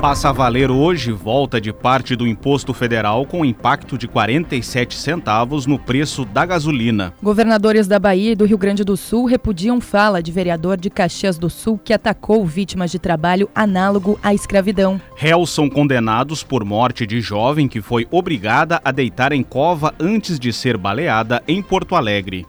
Passa a valer hoje volta de parte do imposto federal com impacto de 47 centavos no preço da gasolina. Governadores da Bahia e do Rio Grande do Sul repudiam fala de vereador de Caxias do Sul que atacou vítimas de trabalho análogo à escravidão. Réus são condenados por morte de jovem que foi obrigada a deitar em cova antes de ser baleada em Porto Alegre.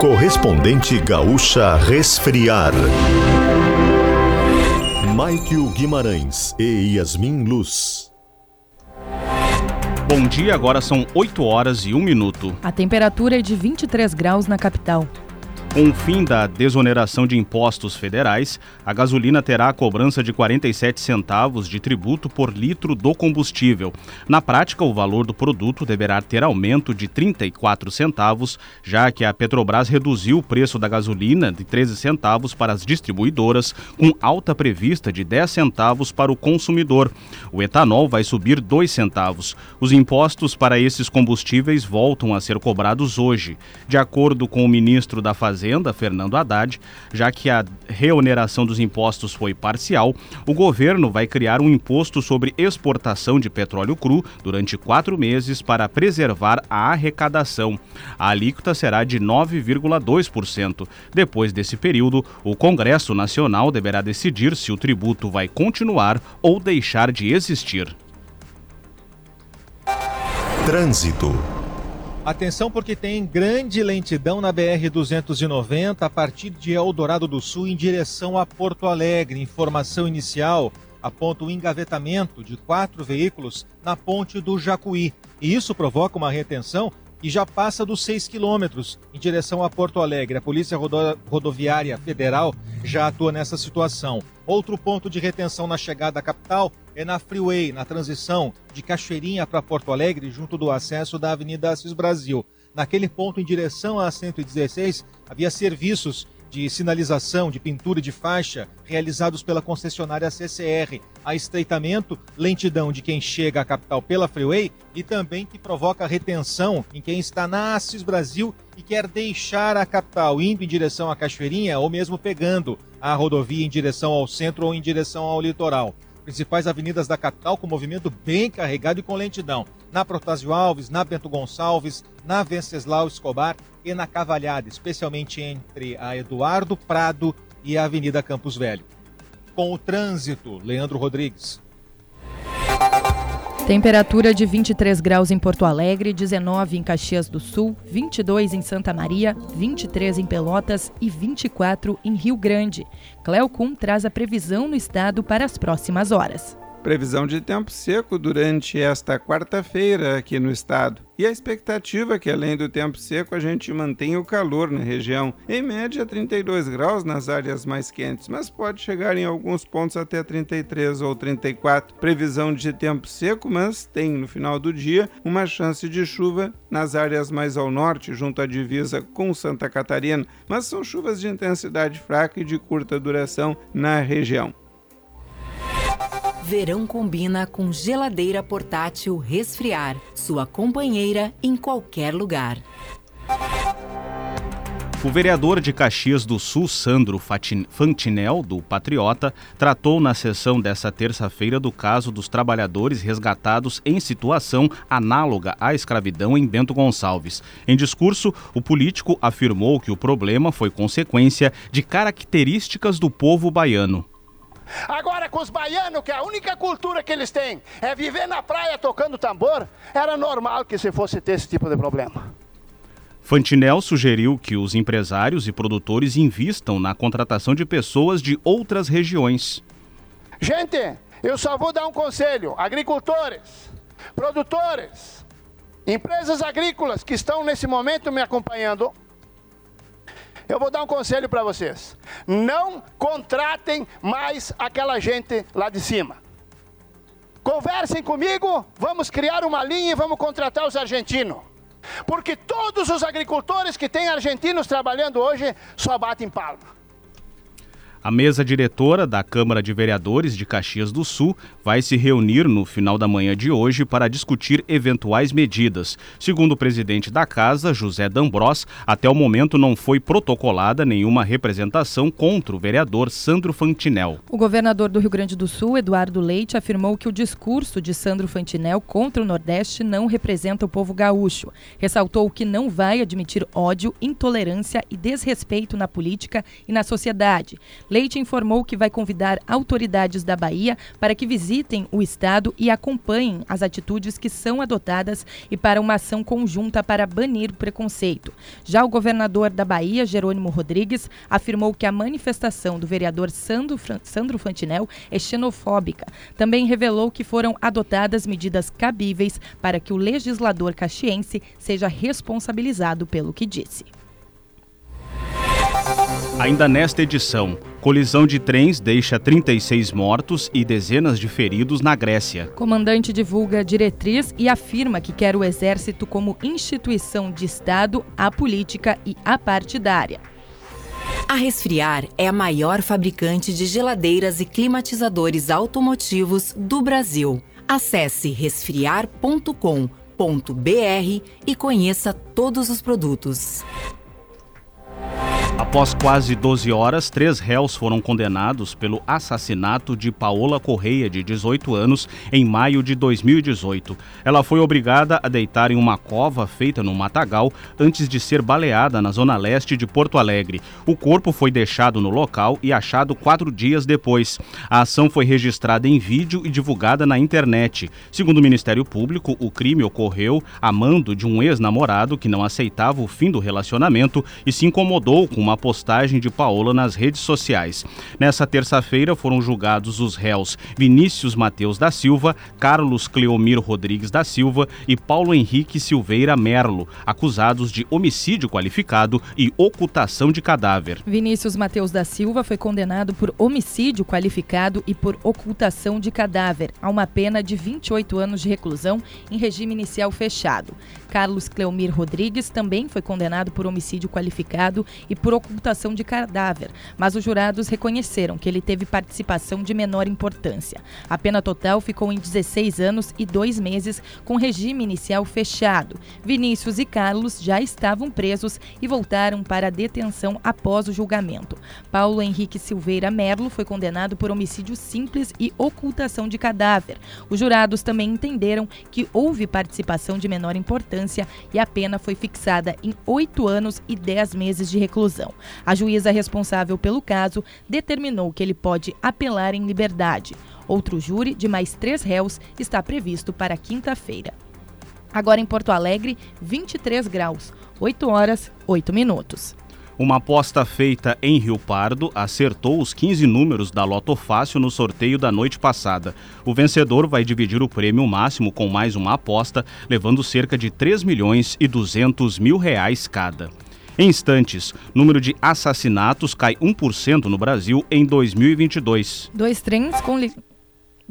Correspondente gaúcha resfriar. Maikio Guimarães e Yasmin Luz. Bom dia, agora são 8 horas e 1 minuto. A temperatura é de 23 graus na capital. Com o fim da desoneração de impostos federais, a gasolina terá a cobrança de 47 centavos de tributo por litro do combustível. Na prática, o valor do produto deverá ter aumento de 34 centavos, já que a Petrobras reduziu o preço da gasolina de 13 centavos para as distribuidoras, com alta prevista de 10 centavos para o consumidor. O etanol vai subir 2 centavos. Os impostos para esses combustíveis voltam a ser cobrados hoje. De acordo com o ministro da Fazenda, Fazenda, Fernando Haddad, já que a reoneração dos impostos foi parcial, o governo vai criar um imposto sobre exportação de petróleo cru durante quatro meses para preservar a arrecadação. A alíquota será de 9,2%. Depois desse período, o Congresso Nacional deverá decidir se o tributo vai continuar ou deixar de existir. Trânsito. Atenção porque tem grande lentidão na BR-290 a partir de Eldorado do Sul em direção a Porto Alegre. Informação inicial aponta o engavetamento de quatro veículos na ponte do Jacuí. E isso provoca uma retenção que já passa dos 6 quilômetros em direção a Porto Alegre. A Polícia Rodoviária Federal já atua nessa situação. Outro ponto de retenção na chegada à capital é na Freeway, na transição de Cachoeirinha para Porto Alegre, junto do acesso da Avenida Assis Brasil. Naquele ponto, em direção à 116, havia serviços de sinalização, de pintura de faixa realizados pela concessionária CCR. Há estreitamento, lentidão de quem chega à capital pela Freeway e também que provoca retenção em quem está na Assis Brasil e quer deixar a capital, indo em direção à Cachoeirinha ou mesmo pegando a rodovia em direção ao centro ou em direção ao litoral principais avenidas da capital com movimento bem carregado e com lentidão. Na Protásio Alves, na Bento Gonçalves, na Venceslau Escobar e na Cavalhada, especialmente entre a Eduardo Prado e a Avenida Campos Velho. Com o trânsito, Leandro Rodrigues. Temperatura de 23 graus em Porto Alegre, 19 em Caxias do Sul, 22 em Santa Maria, 23 em Pelotas e 24 em Rio Grande. Cleocum traz a previsão no estado para as próximas horas. Previsão de tempo seco durante esta quarta-feira aqui no estado. E a expectativa é que, além do tempo seco, a gente mantenha o calor na região, em média 32 graus nas áreas mais quentes, mas pode chegar em alguns pontos até 33 ou 34. Previsão de tempo seco, mas tem no final do dia uma chance de chuva nas áreas mais ao norte, junto à divisa com Santa Catarina, mas são chuvas de intensidade fraca e de curta duração na região. Verão combina com geladeira portátil resfriar, sua companheira em qualquer lugar. O vereador de Caxias do Sul, Sandro Fantinel, do Patriota, tratou na sessão desta terça-feira do caso dos trabalhadores resgatados em situação análoga à escravidão em Bento Gonçalves. Em discurso, o político afirmou que o problema foi consequência de características do povo baiano. Agora, com os baianos, que a única cultura que eles têm é viver na praia tocando tambor, era normal que se fosse ter esse tipo de problema. Fantinel sugeriu que os empresários e produtores invistam na contratação de pessoas de outras regiões. Gente, eu só vou dar um conselho: agricultores, produtores, empresas agrícolas que estão nesse momento me acompanhando, eu vou dar um conselho para vocês. Não contratem mais aquela gente lá de cima. Conversem comigo, vamos criar uma linha e vamos contratar os argentinos. Porque todos os agricultores que têm argentinos trabalhando hoje só batem palma. A mesa diretora da Câmara de Vereadores de Caxias do Sul vai se reunir no final da manhã de hoje para discutir eventuais medidas. Segundo o presidente da casa, José D'Ambros, até o momento não foi protocolada nenhuma representação contra o vereador Sandro Fantinel. O governador do Rio Grande do Sul, Eduardo Leite, afirmou que o discurso de Sandro Fantinel contra o Nordeste não representa o povo gaúcho. Ressaltou que não vai admitir ódio, intolerância e desrespeito na política e na sociedade. Leite informou que vai convidar autoridades da Bahia para que visitem o estado e acompanhem as atitudes que são adotadas e para uma ação conjunta para banir o preconceito. Já o governador da Bahia, Jerônimo Rodrigues, afirmou que a manifestação do vereador Sandro, Sandro Fantinel é xenofóbica. Também revelou que foram adotadas medidas cabíveis para que o legislador caxiense seja responsabilizado pelo que disse. Ainda nesta edição, colisão de trens deixa 36 mortos e dezenas de feridos na Grécia. Comandante divulga diretriz e afirma que quer o Exército como instituição de Estado, apolítica e apartidária. A Resfriar é a maior fabricante de geladeiras e climatizadores automotivos do Brasil. Acesse resfriar.com.br e conheça todos os produtos. Após quase 12 horas, três réus foram condenados pelo assassinato de Paola Correia, de 18 anos, em maio de 2018. Ela foi obrigada a deitar em uma cova feita no matagal antes de ser baleada na zona leste de Porto Alegre. O corpo foi deixado no local e achado quatro dias depois. A ação foi registrada em vídeo e divulgada na internet. Segundo o Ministério Público, o crime ocorreu a mando de um ex-namorado que não aceitava o fim do relacionamento e se incomodou com uma postagem de Paola nas redes sociais. Nessa terça-feira foram julgados os réus Vinícius Mateus da Silva, Carlos Cleomir Rodrigues da Silva e Paulo Henrique Silveira Merlo, acusados de homicídio qualificado e ocultação de cadáver. Vinícius Mateus da Silva foi condenado por homicídio qualificado e por ocultação de cadáver, a uma pena de 28 anos de reclusão em regime inicial fechado. Carlos Cleomir Rodrigues também foi condenado por homicídio qualificado e por ocultação de cadáver, mas os jurados reconheceram que ele teve participação de menor importância. A pena total ficou em 16 anos e dois meses, com regime inicial fechado. Vinícius e Carlos já estavam presos e voltaram para a detenção após o julgamento. Paulo Henrique Silveira Merlo foi condenado por homicídio simples e ocultação de cadáver. Os jurados também entenderam que houve participação de menor importância e a pena foi fixada em oito anos e dez meses de reclusão. A juíza responsável pelo caso determinou que ele pode apelar em liberdade. Outro júri de mais três réus está previsto para quinta-feira. Agora em Porto Alegre, 23 graus, 8 horas, 8 minutos. Uma aposta feita em Rio Pardo acertou os 15 números da Loto Fácil no sorteio da noite passada. O vencedor vai dividir o prêmio máximo com mais uma aposta, levando cerca de 3 milhões e 200 mil reais cada. Em instantes, número de assassinatos cai 1% no Brasil em 2022. Dois trens com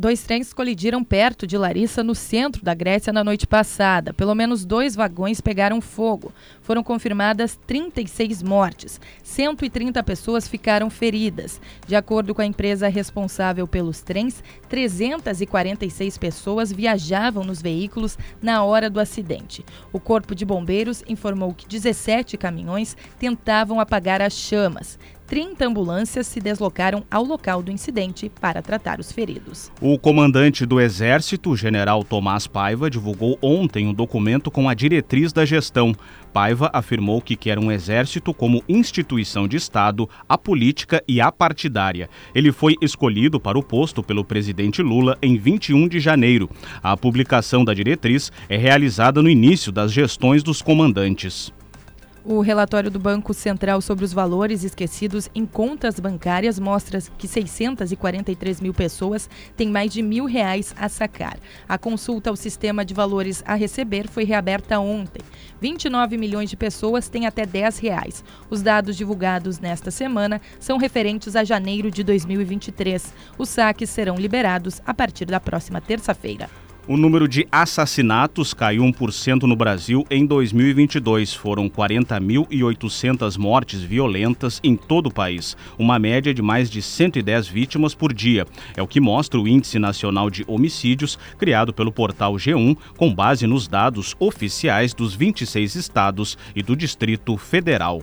Dois trens colidiram perto de Larissa, no centro da Grécia, na noite passada. Pelo menos dois vagões pegaram fogo. Foram confirmadas 36 mortes. 130 pessoas ficaram feridas. De acordo com a empresa responsável pelos trens, 346 pessoas viajavam nos veículos na hora do acidente. O Corpo de Bombeiros informou que 17 caminhões tentavam apagar as chamas. 30 ambulâncias se deslocaram ao local do incidente para tratar os feridos. O comandante do Exército, general Tomás Paiva, divulgou ontem um documento com a diretriz da gestão. Paiva afirmou que quer um exército como instituição de Estado, apolítica e apartidária. Ele foi escolhido para o posto pelo presidente Lula em 21 de janeiro. A publicação da diretriz é realizada no início das gestões dos comandantes. O relatório do Banco Central sobre os valores esquecidos em contas bancárias mostra que 643 mil pessoas têm mais de mil reais a sacar. A consulta ao sistema de valores a receber foi reaberta ontem. 29 milhões de pessoas têm até 10 reais. Os dados divulgados nesta semana são referentes a janeiro de 2023. Os saques serão liberados a partir da próxima terça-feira. O número de assassinatos caiu 1% no Brasil em 2022. Foram 40.800 mortes violentas em todo o país, uma média de mais de 110 vítimas por dia. É o que mostra o Índice Nacional de Homicídios, criado pelo portal G1, com base nos dados oficiais dos 26 estados e do Distrito Federal.